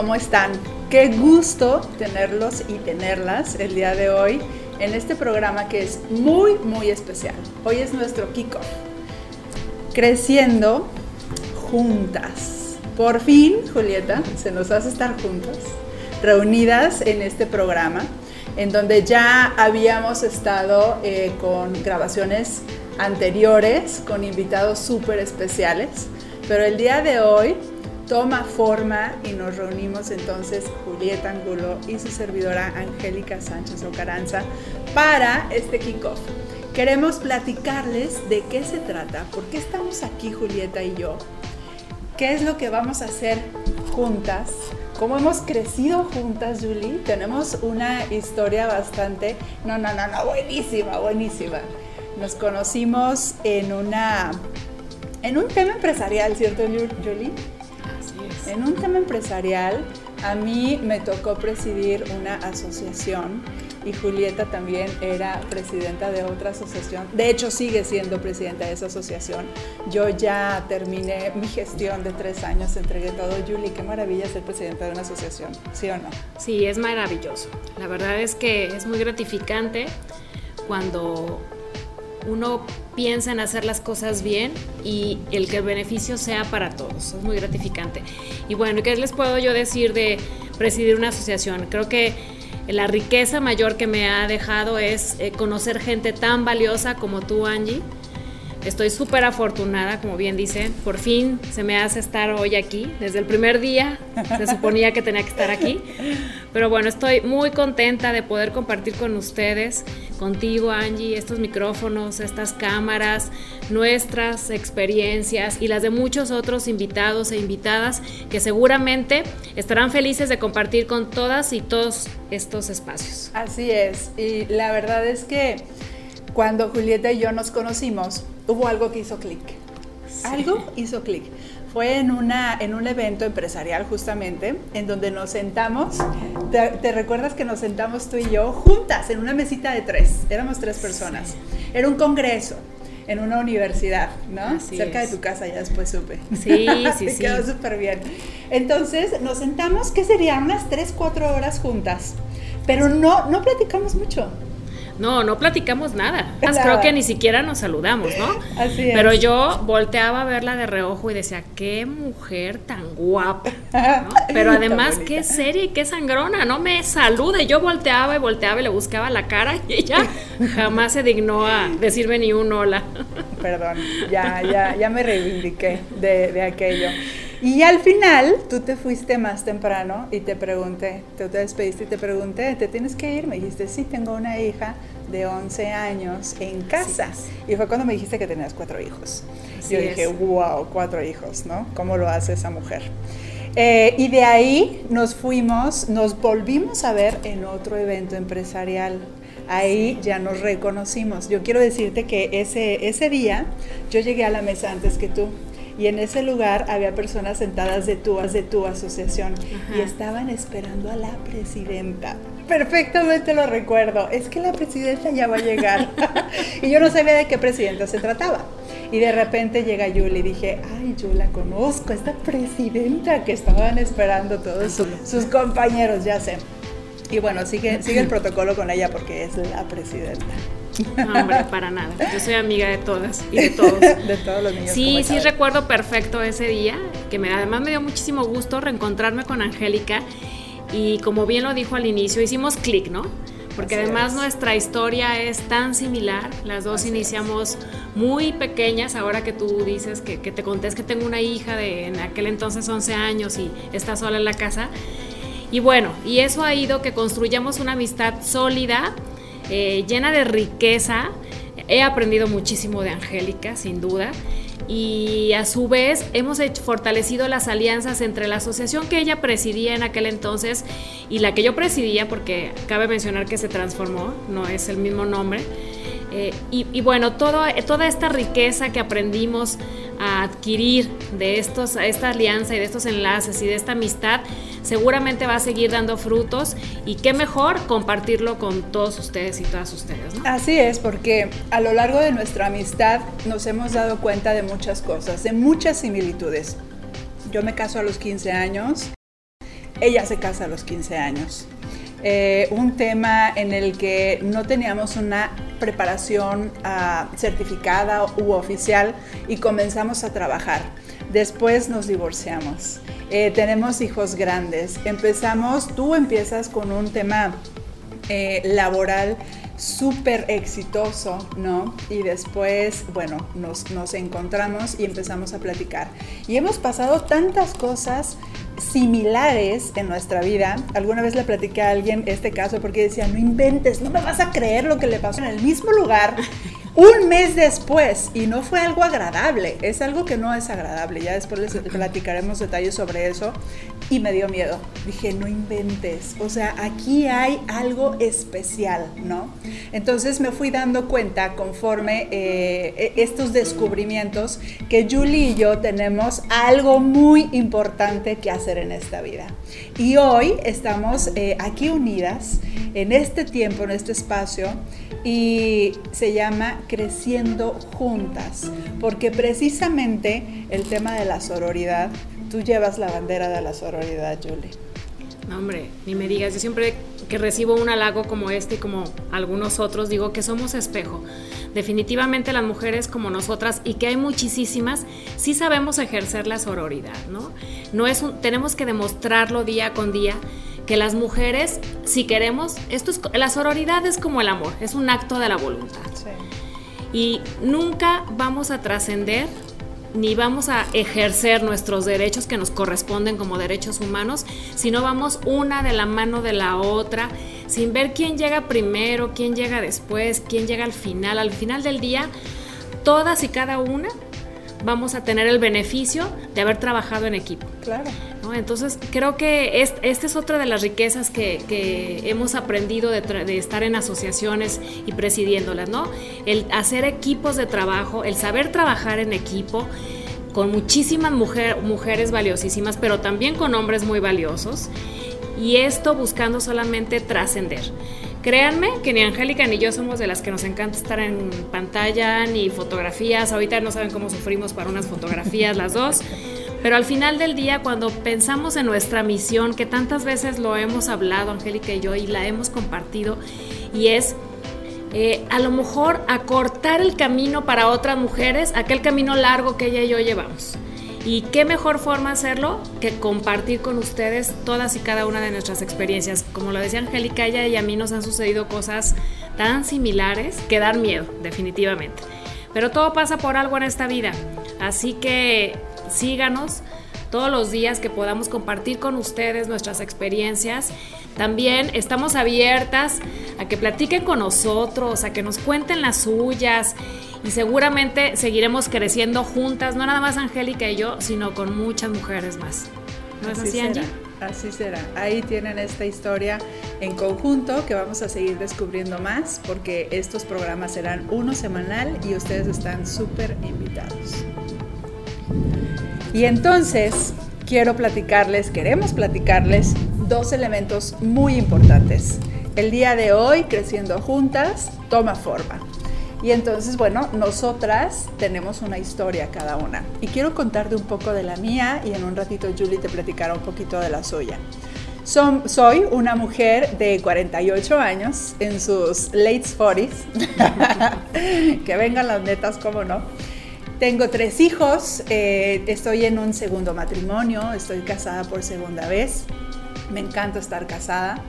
¿cómo están? Qué gusto tenerlos y tenerlas el día de hoy en este programa que es muy, muy especial. Hoy es nuestro kickoff. Creciendo juntas. Por fin, Julieta, se nos hace estar juntas, reunidas en este programa, en donde ya habíamos estado eh, con grabaciones anteriores, con invitados súper especiales, pero el día de hoy toma forma y nos reunimos entonces Julieta Angulo y su servidora Angélica Sánchez Ocaranza para este kickoff. Queremos platicarles de qué se trata, por qué estamos aquí Julieta y yo, qué es lo que vamos a hacer juntas, cómo hemos crecido juntas, Julie. Tenemos una historia bastante, no, no, no, no, buenísima, buenísima. Nos conocimos en una, en un tema empresarial, ¿cierto, Julie? En un tema empresarial, a mí me tocó presidir una asociación y Julieta también era presidenta de otra asociación. De hecho, sigue siendo presidenta de esa asociación. Yo ya terminé mi gestión de tres años, entregué todo. Julie, qué maravilla ser presidenta de una asociación, ¿sí o no? Sí, es maravilloso. La verdad es que es muy gratificante cuando uno piensa en hacer las cosas bien y el que el beneficio sea para todos. Es muy gratificante. Y bueno, ¿qué les puedo yo decir de presidir una asociación? Creo que la riqueza mayor que me ha dejado es eh, conocer gente tan valiosa como tú, Angie Estoy súper afortunada, como bien dice. Por fin se me hace estar hoy aquí. Desde el primer día se suponía que tenía que estar aquí. Pero bueno, estoy muy contenta de poder compartir con ustedes, contigo Angie, estos micrófonos, estas cámaras, nuestras experiencias y las de muchos otros invitados e invitadas que seguramente estarán felices de compartir con todas y todos estos espacios. Así es. Y la verdad es que cuando Julieta y yo nos conocimos, hubo algo que hizo clic. Algo hizo clic. Fue en, una, en un evento empresarial justamente, en donde nos sentamos, te, recuerdas que nos sentamos tú y yo juntas en una mesita de tres, éramos tres personas. Era un congreso en una universidad, ¿no? Cerca de tu casa, ya después supe. Sí, sí, sí. quedó súper bien. Entonces nos sentamos, ¿qué serían? Unas tres, cuatro horas juntas, pero no, no platicamos mucho. No, no platicamos nada. Creo que ni siquiera nos saludamos, ¿no? Así es. Pero yo volteaba a verla de reojo y decía, qué mujer tan guapa. Pero además, qué seria y qué sangrona. No me salude. Yo volteaba y volteaba y le buscaba la cara y ella jamás se dignó a decirme ni un hola. Perdón, ya, ya, ya me reivindiqué de, de aquello. Y al final, tú te fuiste más temprano y te pregunté, te, te despediste y te pregunté, ¿te tienes que ir? Me dijiste, sí, tengo una hija de 11 años en casa. Y fue cuando me dijiste que tenías cuatro hijos. Yo dije, wow, cuatro hijos, ¿no? ¿Cómo lo hace esa mujer? Eh, y de ahí nos fuimos, nos volvimos a ver en otro evento empresarial. Ahí ya nos reconocimos. Yo quiero decirte que ese, ese día yo llegué a la mesa antes que tú y en ese lugar había personas sentadas de tu, de tu asociación y estaban esperando a la presidenta. Perfectamente lo recuerdo. Es que la presidenta ya va a llegar. y yo no sabía de qué presidenta se trataba. Y de repente llega Yuli y dije, ay, yo la conozco, esta presidenta que estaban esperando todos sus compañeros, ya sé. Y bueno, sigue, sigue el protocolo con ella porque es la presidenta. No, hombre, para nada. Yo soy amiga de todas y de todos. de todos los niños. Sí, sí recuerdo perfecto ese día, que me, además me dio muchísimo gusto reencontrarme con Angélica y como bien lo dijo al inicio, hicimos clic, ¿no? Porque además nuestra historia es tan similar, las dos iniciamos muy pequeñas, ahora que tú dices que, te contés que tengo una hija de en aquel entonces 11 años y está sola en la casa. Y bueno, y eso ha ido que construyamos una amistad sólida eh, llena de riqueza. He aprendido muchísimo de Angélica, sin duda. Y a su vez hemos fortalecido las alianzas entre la asociación que ella presidía en aquel entonces y la que yo presidía, porque cabe mencionar que se transformó, no es el mismo nombre. Eh, y, bueno, toda esta riqueza que aprendimos a adquirir de estos, esta alianza y de estos enlaces y de esta amistad, seguramente va a seguir dando frutos y qué mejor compartirlo con todos ustedes y todas ustedes. Así es, porque a lo largo de nuestra amistad nos hemos dado cuenta de muchas cosas, de muchas similitudes. Yo me caso a los 15 años, ella se casa a los 15 años. Eh, un tema en el que no teníamos una preparación uh, certificada u oficial y comenzamos a trabajar. Después nos divorciamos. Eh, tenemos hijos grandes. Empezamos, tú empiezas con un tema eh, laboral súper exitoso, ¿no? Y después, bueno, nos, nos encontramos y empezamos a platicar. Y hemos pasado tantas cosas similares en nuestra vida. Alguna vez le platiqué a alguien este caso porque decía, no inventes, no me vas a creer lo que le pasó en el mismo lugar un mes después y no fue algo agradable, es algo que no es agradable, ya después les platicaremos detalles sobre eso y me dio miedo, dije no inventes, o sea, aquí hay algo especial, ¿no? Entonces me fui dando cuenta conforme eh, e, estos descubrimientos que Julie y yo tenemos algo muy importante que hacer en esta vida. Y hoy estamos eh, aquí unidas en este tiempo, en este espacio, y se llama Creciendo Juntas, porque precisamente el tema de la sororidad, tú llevas la bandera de la sororidad, Julie. No, hombre, ni me digas, yo siempre que recibo un halago como este y como algunos otros, digo que somos espejo. Definitivamente las mujeres como nosotras y que hay muchísimas, sí sabemos ejercer la sororidad, ¿no? No es un, tenemos que demostrarlo día con día que las mujeres, si queremos, esto es, la sororidad es como el amor, es un acto de la voluntad. Y nunca vamos a trascender ni vamos a ejercer nuestros derechos que nos corresponden como derechos humanos, si no vamos una de la mano de la otra, sin ver quién llega primero, quién llega después, quién llega al final. Al final del día, todas y cada una vamos a tener el beneficio de haber trabajado en equipo. Claro. Entonces, creo que esta es otra de las riquezas que, hemos aprendido de, estar en asociaciones y presidiéndolas, ¿no? El hacer equipos de trabajo, el saber trabajar en equipo con muchísimas mujeres valiosísimas, pero también con hombres muy valiosos, y esto buscando solamente trascender. Créanme que ni Angélica ni yo somos de las que nos encanta estar en pantalla ni fotografías. Ahorita no saben cómo sufrimos para unas fotografías las dos. Pero al final del día, cuando pensamos en nuestra misión, que tantas veces lo hemos hablado, Angélica y yo, y la hemos compartido, y es eh, a lo mejor acortar el camino para otras mujeres, aquel camino largo que ella y yo llevamos. Y qué mejor forma hacerlo que compartir con ustedes todas y cada una de nuestras experiencias. Como lo decía Angélica, ella y a mí nos han sucedido cosas tan similares que dar miedo, definitivamente. Pero todo pasa por algo en esta vida. Así que síganos todos los días que podamos compartir con ustedes nuestras experiencias. También estamos abiertas a que platiquen con nosotros, a que nos cuenten las suyas y seguramente seguiremos creciendo juntas, no nada más Angélica y yo, sino con muchas mujeres más. ¿No es así, Angie? Así será. Ahí tienen esta historia en conjunto que vamos a seguir descubriendo más porque estos programas serán uno semanal y ustedes están súper invitados. Y entonces quiero platicarles, queremos platicarles dos elementos muy importantes. El día de hoy, Creciendo Juntas, toma forma. Y entonces, bueno, nosotras tenemos una historia cada una. Y quiero contarte un poco de la mía y en un ratito Julie te platicará un poquito de la suya. soy una mujer de 48 años, en sus late 40s. que vengan las netas, cómo no tengo tres hijos, eh, estoy en un segundo matrimonio, estoy casada por segunda vez, me encanta estar casada.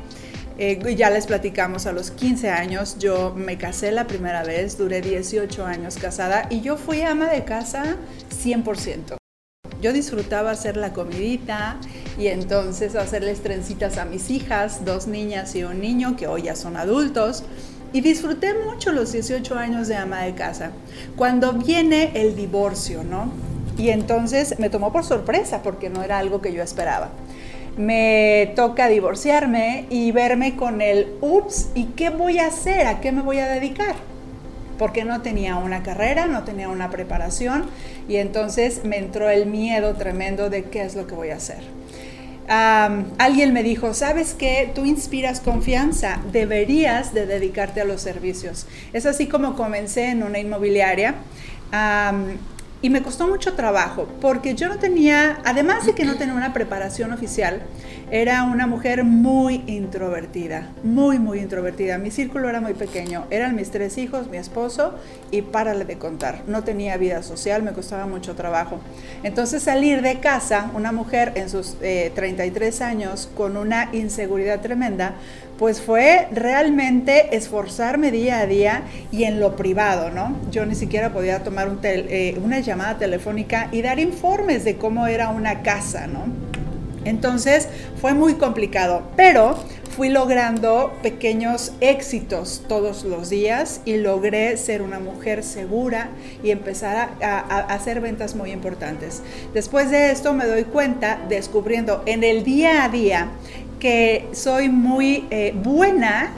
Eh, ya les platicamos a los 15 años, yo me casé la primera vez, duré 18 años casada y yo fui ama de casa 100%. Yo disfrutaba hacer la comidita y entonces hacerles trencitas a mis hijas, dos niñas y un niño que hoy ya son adultos. Y disfruté mucho los 18 años de ama de casa. Cuando viene el divorcio, ¿no? Y entonces me tomó por sorpresa porque no era algo que yo esperaba. Me toca divorciarme y verme con el, ups, ¿y qué voy a hacer? ¿A qué me voy a dedicar? Porque no tenía una carrera, no tenía una preparación y entonces me entró el miedo tremendo de qué es lo que voy a hacer alguien me dijo, ¿sabes qué? Tú inspiras confianza, deberías de dedicarte a los servicios. Es así como comencé en una inmobiliaria. y me costó mucho trabajo porque yo no tenía, además de que no tenía una preparación oficial, era una mujer muy introvertida, muy, muy introvertida. Mi círculo era muy pequeño, eran mis tres hijos, mi esposo y párale de contar. No tenía vida social, me costaba mucho trabajo. Entonces salir de casa, una mujer en sus 33 eh, años con una inseguridad tremenda, pues fue realmente esforzarme día a día y en lo privado, ¿no? Yo ni siquiera podía tomar eh, una llamada telefónica y dar informes de cómo era una casa, ¿no? Entonces fue muy complicado, pero fui logrando pequeños éxitos todos los días y logré ser una mujer segura y empezar a, hacer ventas muy importantes. Después de esto me doy cuenta, descubriendo en el día a día, que soy muy eh, buena,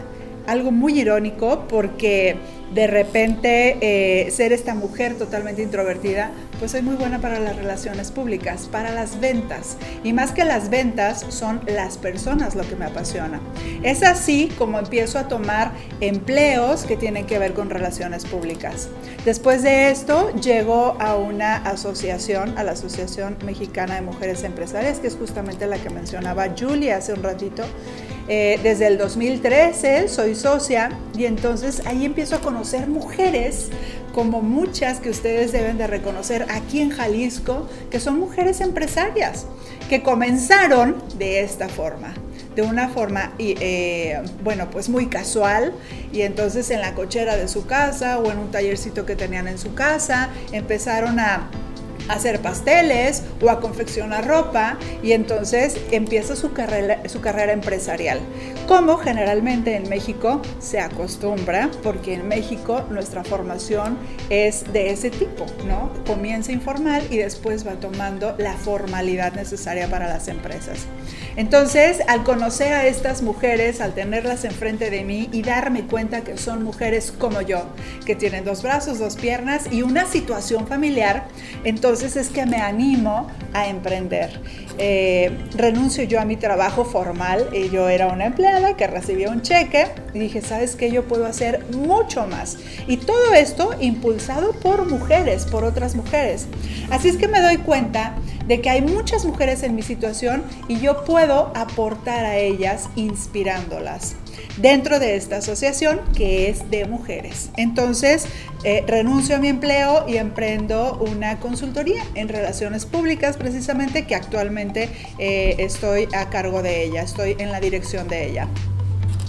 algo muy irónico, porque de repente eh, ser esta mujer totalmente introvertida, pues soy muy buena para las relaciones públicas, para las ventas. Y más que las ventas, son las personas lo que me apasiona. Es así como empiezo a tomar empleos que tienen que ver con relaciones públicas. Después de esto, llego a una asociación, a la Asociación Mexicana de Mujeres Empresarias, que es justamente la que mencionaba Julia hace un ratito. Eh, desde el 2013 soy socia y entonces ahí empiezo a conocer mujeres como muchas que ustedes deben de reconocer aquí en Jalisco, que son mujeres empresarias, que comenzaron de esta forma de una forma, eh, bueno, pues muy casual, y entonces en la cochera de su casa o en un tallercito que tenían en su casa, empezaron a hacer pasteles o a confeccionar ropa y entonces empieza su carrera, su carrera empresarial. Como generalmente en México se acostumbra, porque en México nuestra formación es de ese tipo, ¿no? Comienza informal y después va tomando la formalidad necesaria para las empresas. Entonces, al conocer a estas mujeres, al tenerlas enfrente de mí y darme cuenta que son mujeres como yo, que tienen dos brazos, dos piernas y una situación familiar, entonces es que me animo a emprender. Eh, renuncio yo a mi trabajo formal, y yo era una empleada que recibía un cheque y dije, ¿sabes qué? Yo puedo hacer mucho más. Y todo esto impulsado por mujeres, por otras mujeres. Así es que me doy cuenta de que hay muchas mujeres en mi situación y yo puedo aportar a ellas inspirándolas dentro de esta asociación que es de mujeres. Entonces, eh, renuncio a mi empleo y emprendo una consultoría en relaciones públicas precisamente que actualmente eh, estoy a cargo de ella, estoy en la dirección de ella.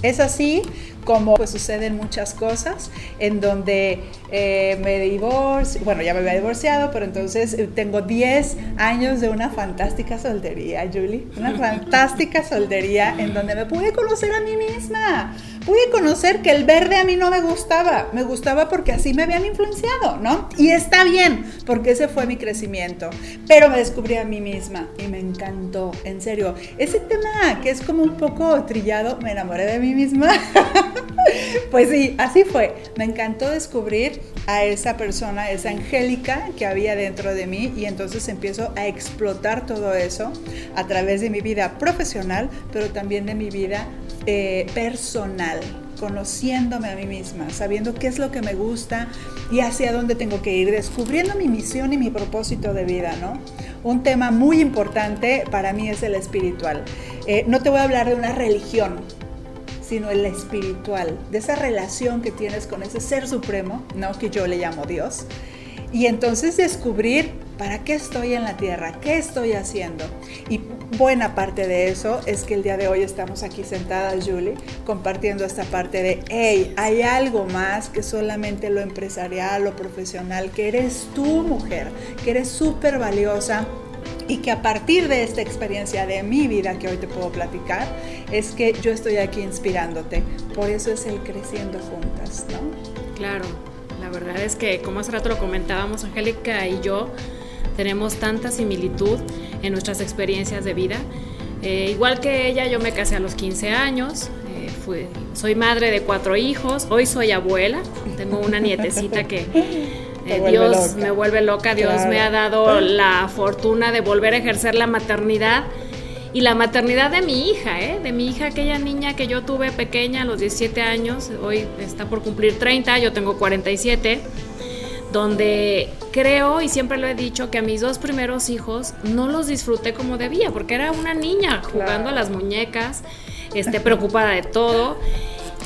Es así como pues suceden muchas cosas en donde eh, me divorcio, bueno, ya me había divorciado, pero entonces eh, tengo 10 años de una fantástica soltería, Julie, una fantástica soltería en donde me pude conocer a mí misma pude conocer que el verde a mí no me gustaba, me gustaba porque así me habían influenciado, ¿no? Y está bien, porque ese fue mi crecimiento, pero me descubrí a mí misma y me encantó, en serio. Ese tema que es como un poco trillado, me enamoré de mí misma. pues sí, así fue. Me encantó descubrir a esa persona, esa Angélica que había dentro de mí y entonces empiezo a explotar todo eso a través de mi vida profesional, pero también de mi vida eh, personal, conociéndome a mí misma, sabiendo qué es lo que me gusta y hacia dónde tengo que ir, descubriendo mi misión y mi propósito de vida, ¿no? Un tema muy importante para mí es el espiritual. Eh, no te voy a hablar de una religión, sino el espiritual, de esa relación que tienes con ese ser supremo, ¿no? Que yo le llamo Dios. Y entonces descubrir para qué estoy en la tierra, qué estoy haciendo. Y buena parte de eso es que el día de hoy estamos aquí sentadas, Julie, compartiendo esta parte de, hey, hay algo más que solamente lo empresarial, lo profesional, que eres tú mujer, que eres súper valiosa y que a partir de esta experiencia de mi vida que hoy te puedo platicar, es que yo estoy aquí inspirándote. Por eso es el creciendo juntas, ¿no? Claro. La verdad es que, como hace rato lo comentábamos, Angélica y yo tenemos tanta similitud en nuestras experiencias de vida. Eh, igual que ella, yo me casé a los 15 años, eh, fui, soy madre de cuatro hijos, hoy soy abuela, tengo una nietecita que eh, Dios me vuelve loca, Dios me ha dado la fortuna de volver a ejercer la maternidad y la maternidad de mi hija, ¿eh? de mi hija, aquella niña que yo tuve pequeña a los 17 años, hoy está por cumplir 30, yo tengo 47, donde creo y siempre lo he dicho que a mis dos primeros hijos no los disfruté como debía, porque era una niña jugando a las muñecas, este, preocupada de todo.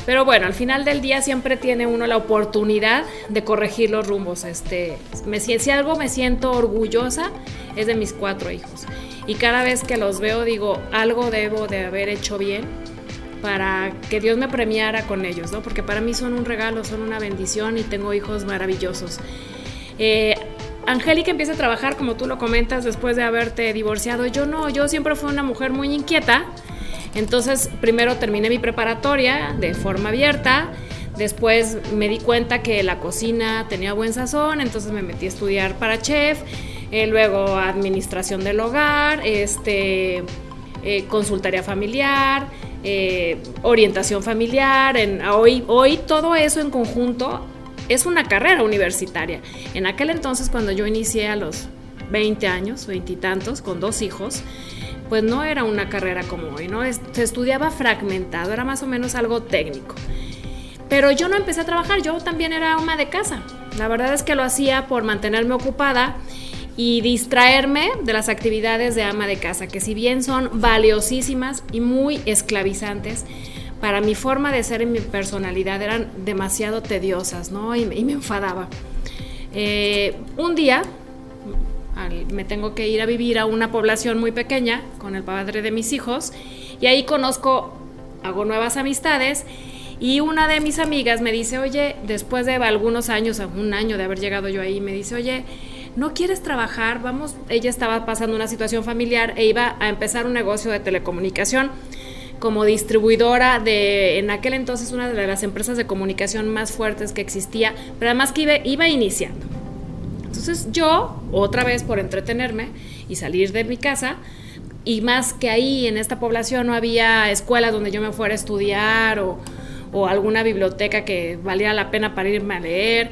Pero bueno, al final del día siempre tiene uno la oportunidad de corregir los rumbos. Este, me, si algo me siento orgullosa es de mis cuatro hijos. Y cada vez que los veo digo, algo debo de haber hecho bien para que Dios me premiara con ellos, ¿no? Porque para mí son un regalo, son una bendición y tengo hijos maravillosos. Eh, Angélica empieza a trabajar, como tú lo comentas, después de haberte divorciado. Yo no, yo siempre fui una mujer muy inquieta. Entonces, primero terminé mi preparatoria de forma abierta. Después me di cuenta que la cocina tenía buen sazón, entonces me metí a estudiar para chef. Eh, luego administración del hogar, este, eh, consultaría familiar, eh, orientación familiar. Hoy, hoy todo eso en conjunto es una carrera universitaria. En aquel entonces, cuando yo inicié a los 20 años, veintitantos, con dos hijos, pues no era una carrera como hoy, ¿no? Se estudiaba fragmentado, era más o menos algo técnico. Pero yo no empecé a trabajar, yo también era ama de casa. La verdad es que lo hacía por mantenerme ocupada y distraerme de las actividades de ama de casa, que si bien son valiosísimas y muy esclavizantes, para mi forma de ser y mi personalidad eran demasiado tediosas, ¿no? Y, me enfadaba. Eh, un día me tengo que ir a vivir a una población muy pequeña con el padre de mis hijos y ahí conozco, hago nuevas amistades y una de mis amigas me dice, oye, después de algunos años, un año de haber llegado yo ahí, me dice, oye, ¿no quieres trabajar? Vamos, ella estaba pasando una situación familiar e iba a empezar un negocio de telecomunicación como distribuidora de, en aquel entonces, una de las empresas de comunicación más fuertes que existía, pero además que iba, iba iniciando. Entonces yo, otra vez por entretenerme y salir de mi casa, y más que ahí en esta población no había escuelas donde yo me fuera a estudiar o, o alguna biblioteca que valiera la pena para irme a leer,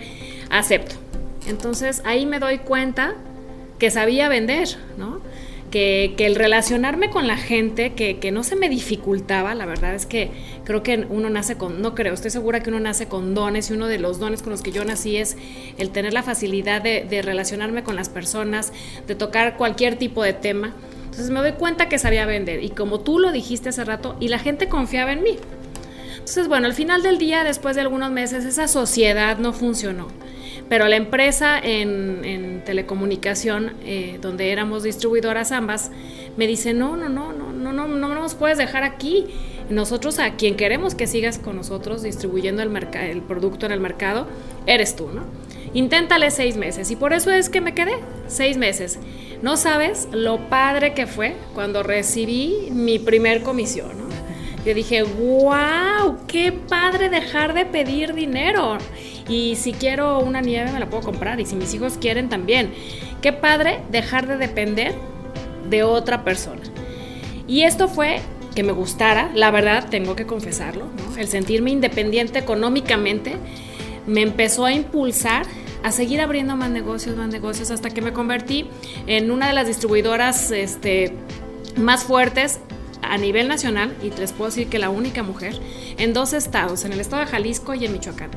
acepto. Entonces ahí me doy cuenta que sabía vender, ¿no? Que, el relacionarme con la gente, que, no se me dificultaba, la verdad es que creo que uno nace con, no creo, estoy segura que uno nace con dones y uno de los dones con los que yo nací es el tener la facilidad de, de relacionarme con las personas, de tocar cualquier tipo de tema. Entonces me doy cuenta que sabía vender y como tú lo dijiste hace rato, y la gente confiaba en mí. Entonces, bueno, al final del día, después de algunos meses, esa sociedad no funcionó. Pero la empresa en, telecomunicación, eh, donde éramos distribuidoras ambas, me dice, no, no, no, no, no, no, no nos puedes dejar aquí. Nosotros a quien queremos que sigas con nosotros distribuyendo el, el producto en el mercado, eres tú, ¿no? Inténtale seis meses y por eso es que me quedé seis meses. No sabes lo padre que fue cuando recibí mi primer comisión, ¿no? Yo dije, wow, qué padre dejar de pedir dinero. Y si quiero una nieve me la puedo comprar. Y si mis hijos quieren también. Qué padre dejar de depender de otra persona. Y esto fue que me gustara, la verdad tengo que confesarlo, el sentirme independiente económicamente me empezó a impulsar a seguir abriendo más negocios, más negocios, hasta que me convertí en una de las distribuidoras este, más fuertes a nivel nacional, y les puedo decir que la única mujer, en dos estados, en el estado de Jalisco y en Michoacán.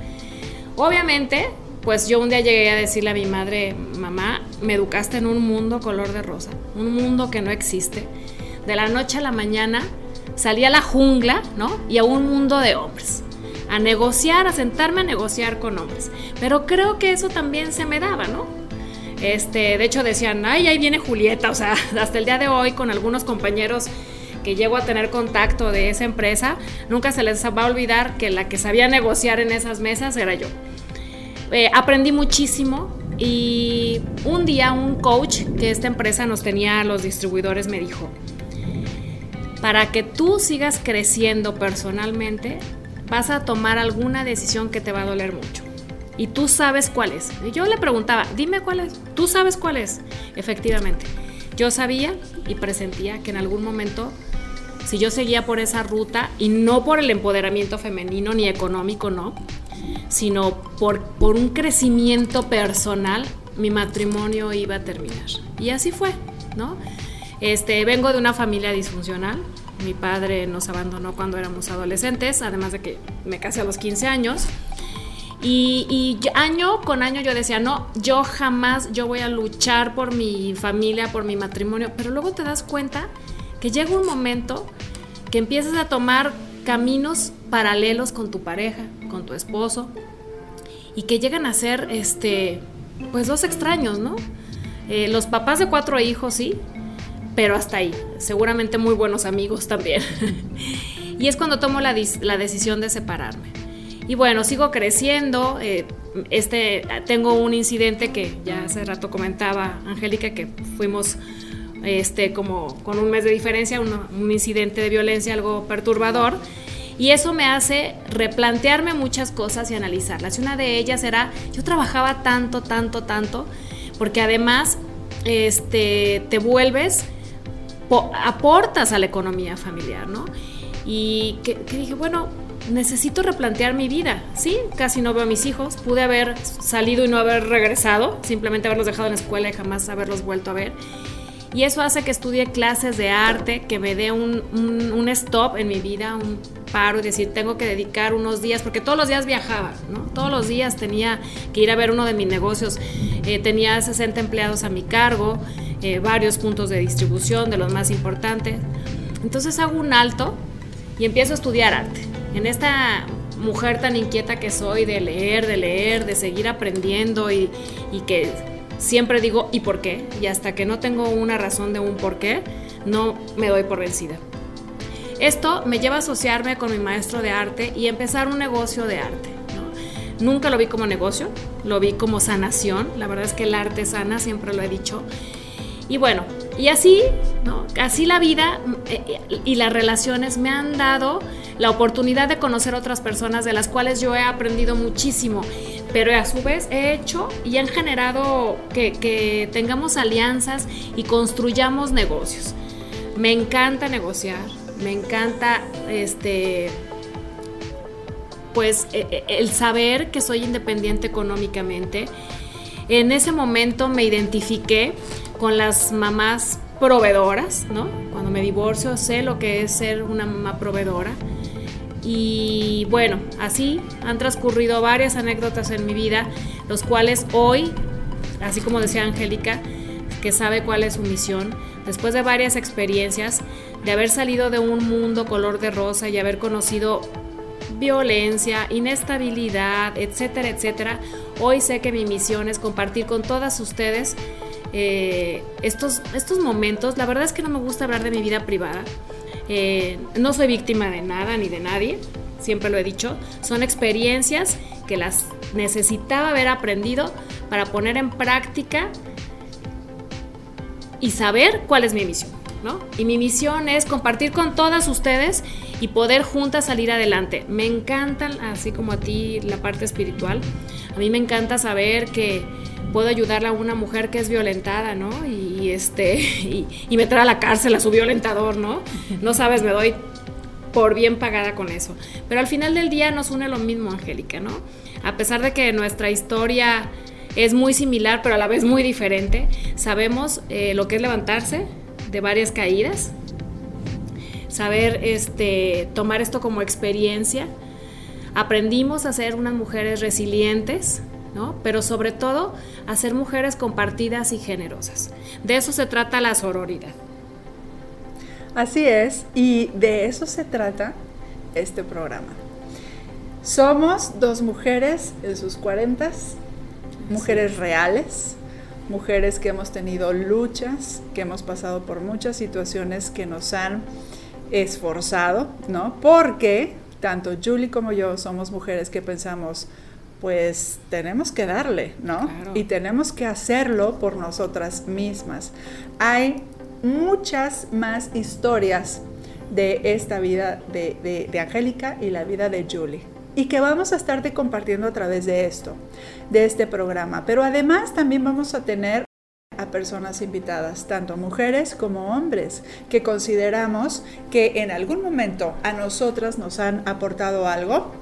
Obviamente, pues yo un día llegué a decirle a mi madre, mamá, me educaste en un mundo color de rosa, un mundo que no existe. De la noche a la mañana salí a la jungla, ¿no? Y a un mundo de hombres. A negociar, a sentarme a negociar con hombres. Pero creo que eso también se me daba, ¿no? Este, de hecho decían, ay, ahí viene Julieta, o sea, hasta el día de hoy con algunos compañeros que llego a tener contacto de esa empresa, nunca se les va a olvidar que la que sabía negociar en esas mesas era yo. Eh, aprendí muchísimo y un día un coach que esta empresa nos tenía a los distribuidores me dijo, para que tú sigas creciendo personalmente, vas a tomar alguna decisión que te va a doler mucho. Y tú sabes cuál es. Y yo le preguntaba, dime cuál es. Tú sabes cuál es. Efectivamente. Yo sabía y presentía que en algún momento si yo seguía por esa ruta y no por el empoderamiento femenino ni económico, no, sino por, por un crecimiento personal, mi matrimonio iba a terminar. Y así fue, ¿no? Este, vengo de una familia disfuncional. Mi padre nos abandonó cuando éramos adolescentes, además de que me casé a los 15 años. Y, año con año yo decía, no, yo jamás, yo voy a luchar por mi familia, por mi matrimonio, pero luego te das cuenta que llega un momento que empiezas a tomar caminos paralelos con tu pareja, con tu esposo, y que llegan a ser, este, pues dos extraños, ¿no? Eh, los papás de cuatro hijos, sí, pero hasta ahí. Seguramente muy buenos amigos también. y es cuando tomo la, decisión de separarme. Y bueno, sigo creciendo. Eh, este, tengo un incidente que ya hace rato comentaba Angélica, que fuimos este, como con un mes de diferencia, un, incidente de violencia algo perturbador. Y eso me hace replantearme muchas cosas y analizarlas. Y una de ellas era, yo trabajaba tanto, tanto, tanto, porque además este, te vuelves, aportas a la economía familiar, ¿no? Y que dije, bueno, necesito replantear mi vida. Sí, casi no veo a mis hijos. Pude haber salido y no haber regresado, simplemente haberlos dejado en la escuela y jamás haberlos vuelto a ver. Y eso hace que estudie clases de arte, que me dé un, un, stop en mi vida, un paro y decir, tengo que dedicar unos días, porque todos los días viajaba, ¿no? Todos los días tenía que ir a ver uno de mis negocios. Eh, tenía 60 empleados a mi cargo, eh, varios puntos de distribución, de los más importantes. Entonces hago un alto y empiezo a estudiar arte en esta mujer tan inquieta que soy de leer, de leer, de seguir aprendiendo y, que siempre digo ¿y por qué? Y hasta que no tengo una razón de un por qué, no me doy por vencida. Esto me lleva a asociarme con mi maestro de arte y empezar un negocio de arte. Nunca lo vi como negocio, lo vi como sanación. La verdad es que el arte sana, siempre lo he dicho. Y bueno, y así. Así la vida eh, eh, y las relaciones me han dado la oportunidad de conocer otras personas de las cuales yo he aprendido muchísimo, pero a su vez he hecho y han generado que, tengamos alianzas y construyamos negocios. Me encanta negociar, me encanta este pues e, e, el saber que soy independiente económicamente. En ese momento me identifiqué con las mamás proveedoras, ¿no? Cuando me divorcio sé lo que es ser una mamá proveedora. Y bueno, así han transcurrido varias anécdotas en mi vida, los cuales hoy, así como decía Angélica, que sabe cuál es su misión, después de varias experiencias, de haber salido de un mundo color de rosa y haber conocido violencia, inestabilidad, etcétera, etcétera, hoy sé que mi misión es compartir con todas ustedes eh, estos, estos momentos. La verdad es que no me gusta hablar de mi vida privada. Eh, no soy víctima de nada ni de nadie, siempre lo he dicho, son experiencias que las necesitaba haber aprendido para poner en práctica y saber cuál es mi misión, ¿no? Y mi misión es compartir con todas ustedes y poder juntas salir adelante. Me encantan, así como a ti, la parte espiritual. A mí me encanta saber que puedo ayudarle a una mujer que es violentada, ¿no? Y, este, y, meter a la cárcel a su violentador, ¿no? No sabes, me doy por bien pagada con eso. Pero al final del día nos une lo mismo, Angélica, ¿no? A pesar de que nuestra historia es muy similar, pero a la vez muy diferente, sabemos eh, lo que es levantarse de varias caídas, saber este, tomar esto como experiencia. Aprendimos a ser unas mujeres resilientes, pero sobre todo a ser mujeres compartidas y generosas. De eso se trata la sororidad. Así es, y de eso se trata este programa. Somos dos mujeres en sus cuarentas, mujeres reales, mujeres que hemos tenido luchas, que hemos pasado por muchas situaciones que nos han esforzado, ¿no? Porque tanto Julie como yo somos mujeres que pensamos, pues tenemos que darle, ¿no? Y tenemos que hacerlo por nosotras mismas. Hay muchas más historias de esta vida de, de, Angélica y la vida de Julie. Y que vamos a estarte compartiendo a través de esto, de este programa. Pero además también vamos a tener a personas invitadas, tanto mujeres como hombres, que consideramos que en algún momento a nosotras nos han aportado algo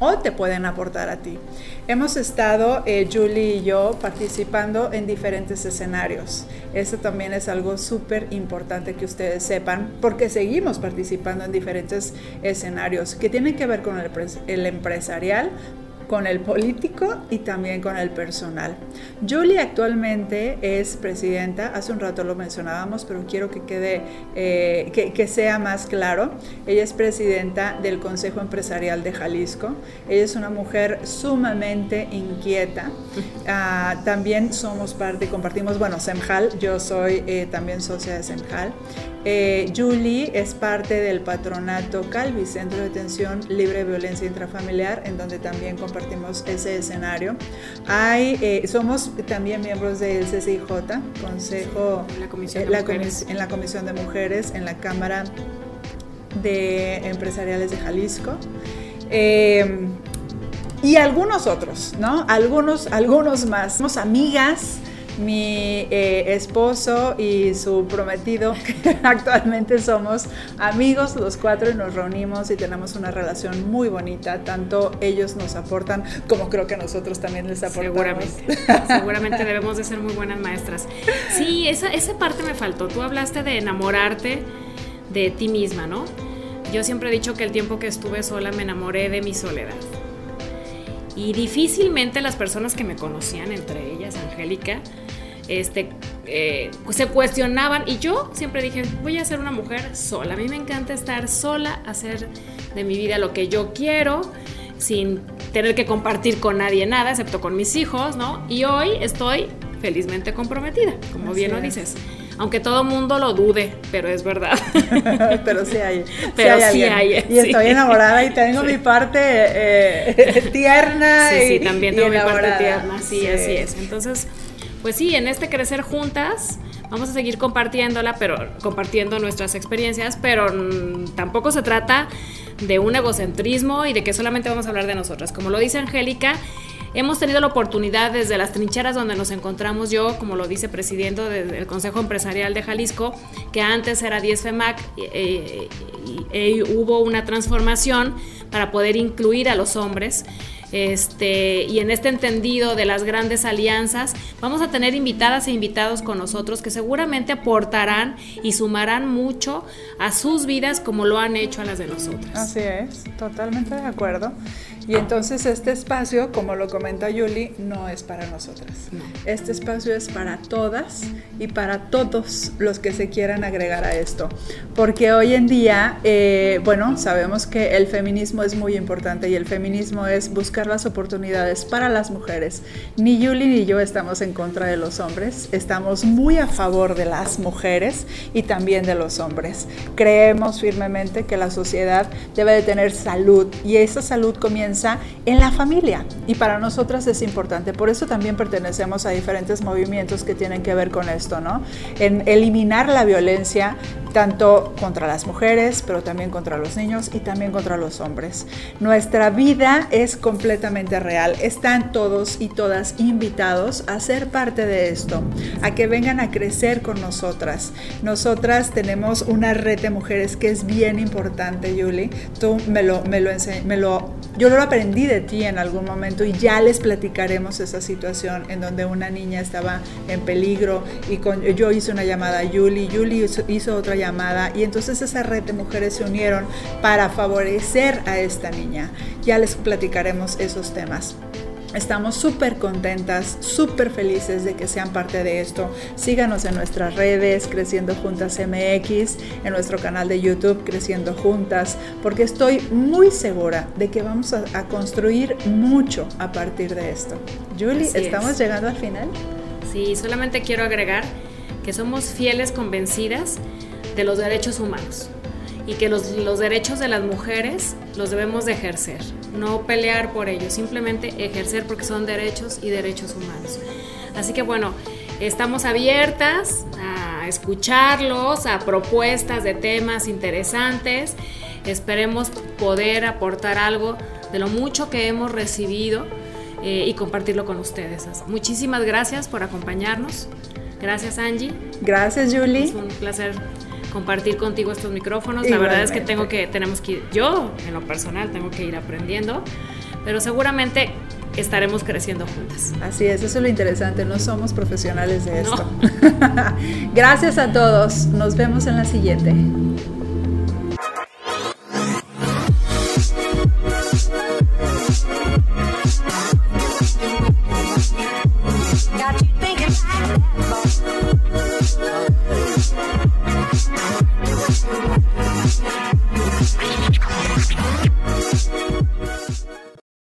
o te pueden aportar a ti. Hemos estado, eh, Julie y yo, participando en diferentes escenarios. Eso también es algo súper importante que ustedes sepan, porque seguimos participando en diferentes escenarios que tienen que ver con el, empresarial, con el político y también con el personal. Julie actualmente es presidenta, hace un rato lo mencionábamos, pero quiero que quede, eh, que, sea más claro. Ella es presidenta del Consejo Empresarial de Jalisco. Ella es una mujer sumamente inquieta. Ah, también somos parte, compartimos, bueno, Semjal, yo soy eh, también socia de Semjal. Eh, Julie es parte del patronato Calvi, Centro de Atención Libre de Violencia Intrafamiliar, en donde también compartimos ese escenario. Hay, eh, somos también miembros del CCIJ, Consejo en la Comisión, de Mujeres. en la Comisión de Mujeres, en la Cámara de Empresariales de Jalisco. y algunos otros, ¿no? Algunos, algunos más. Somos amigas, mi eh, esposo y su prometido, que actualmente somos amigos los cuatro y nos reunimos y tenemos una relación muy bonita. Tanto ellos nos aportan como creo que nosotros también les aportamos. Seguramente, seguramente debemos de ser muy buenas maestras. Sí, esa, esa parte me faltó. Tú hablaste de enamorarte de ti misma, ¿no? Yo siempre he dicho que el tiempo que estuve sola me enamoré de mi soledad. Y difícilmente las personas que me conocían, entre ellas Angélica, este, eh, se cuestionaban y yo siempre dije, voy a ser una mujer sola. A mí me encanta estar sola, hacer de mi vida lo que yo quiero, sin tener que compartir con nadie nada, excepto con mis hijos, ¿no? Y hoy estoy felizmente comprometida, como bien lo dices. Aunque todo mundo lo dude, pero es verdad. pero sí hay. Pero sí hay. y estoy enamorada y tengo mi parte eh, tierna. Sí, sí, también tengo mi parte tierna. Sí, así es. Entonces, pues sí, en este crecer juntas vamos a seguir compartiéndola, pero compartiendo nuestras experiencias, pero mm, tampoco se trata de un egocentrismo y de que solamente vamos a hablar de nosotras. Como lo dice Angélica, hemos tenido la oportunidad desde las trincheras donde nos encontramos yo, como lo dice presidente del Consejo Empresarial de Jalisco, que antes era 10 FEMAC, eh, y hubo una transformación para poder incluir a los hombres este, y en este entendido de las grandes alianzas, vamos a tener invitadas e invitados con nosotros que seguramente aportarán y sumarán mucho a sus vidas como lo han hecho a las de nosotras. Así es, totalmente de acuerdo. Y entonces este espacio, como lo comenta Yuli, no es para nosotras. Este espacio es para todas y para todos los que se quieran agregar a esto. Porque hoy en día, eh, bueno, sabemos que el feminismo es muy importante y el feminismo es buscar las oportunidades para las mujeres. Ni Yuli ni yo estamos en contra de los hombres, estamos muy a favor de las mujeres y también de los hombres. Creemos firmemente que la sociedad debe de tener salud y esa salud comienza en la familia y para nosotras es importante. Por eso también pertenecemos a diferentes movimientos que tienen que ver con esto, ¿no? En eliminar la violencia tanto contra las mujeres, pero también contra los niños y también contra los hombres. Nuestra vida es completamente real. Están todos y todas invitados a ser parte de esto, a que vengan a crecer con nosotras. Nosotras tenemos una red de mujeres que es bien importante, Yuli. Tú me lo, me lo, me lo yo lo aprendí de ti en algún momento y ya les platicaremos esa situación en donde una niña estaba en peligro y yo hice una llamada a Yuli, Yuli hizo, otra llamada y entonces esa red de mujeres se unieron para favorecer a esta niña. Ya les platicaremos esos temas. Estamos súper contentas, súper felices de que sean parte de esto. Síganos en nuestras redes, Creciendo Juntas MX, en nuestro canal de YouTube, Creciendo Juntas, porque estoy muy segura de que vamos a, construir mucho a partir de esto. Julie, ¿estamos llegando al final? Sí, solamente quiero agregar que somos fieles convencidas de los derechos humanos y que los, los derechos de las mujeres los debemos de ejercer no pelear por ellos, simplemente ejercer porque son derechos y derechos humanos. Así que bueno, estamos abiertas a escucharlos, a propuestas de temas interesantes. Esperemos poder aportar algo de lo mucho que hemos recibido eh, y compartirlo con ustedes. Muchísimas gracias por acompañarnos. Gracias Angie. Gracias Julie. Es un placer compartir contigo estos micrófonos. La verdad es que tengo que, tenemos que ir, yo en lo personal tengo que ir aprendiendo, pero seguramente estaremos creciendo juntas. Así es, eso es lo interesante, no somos profesionales de esto. Gracias a todos, nos vemos en la siguiente.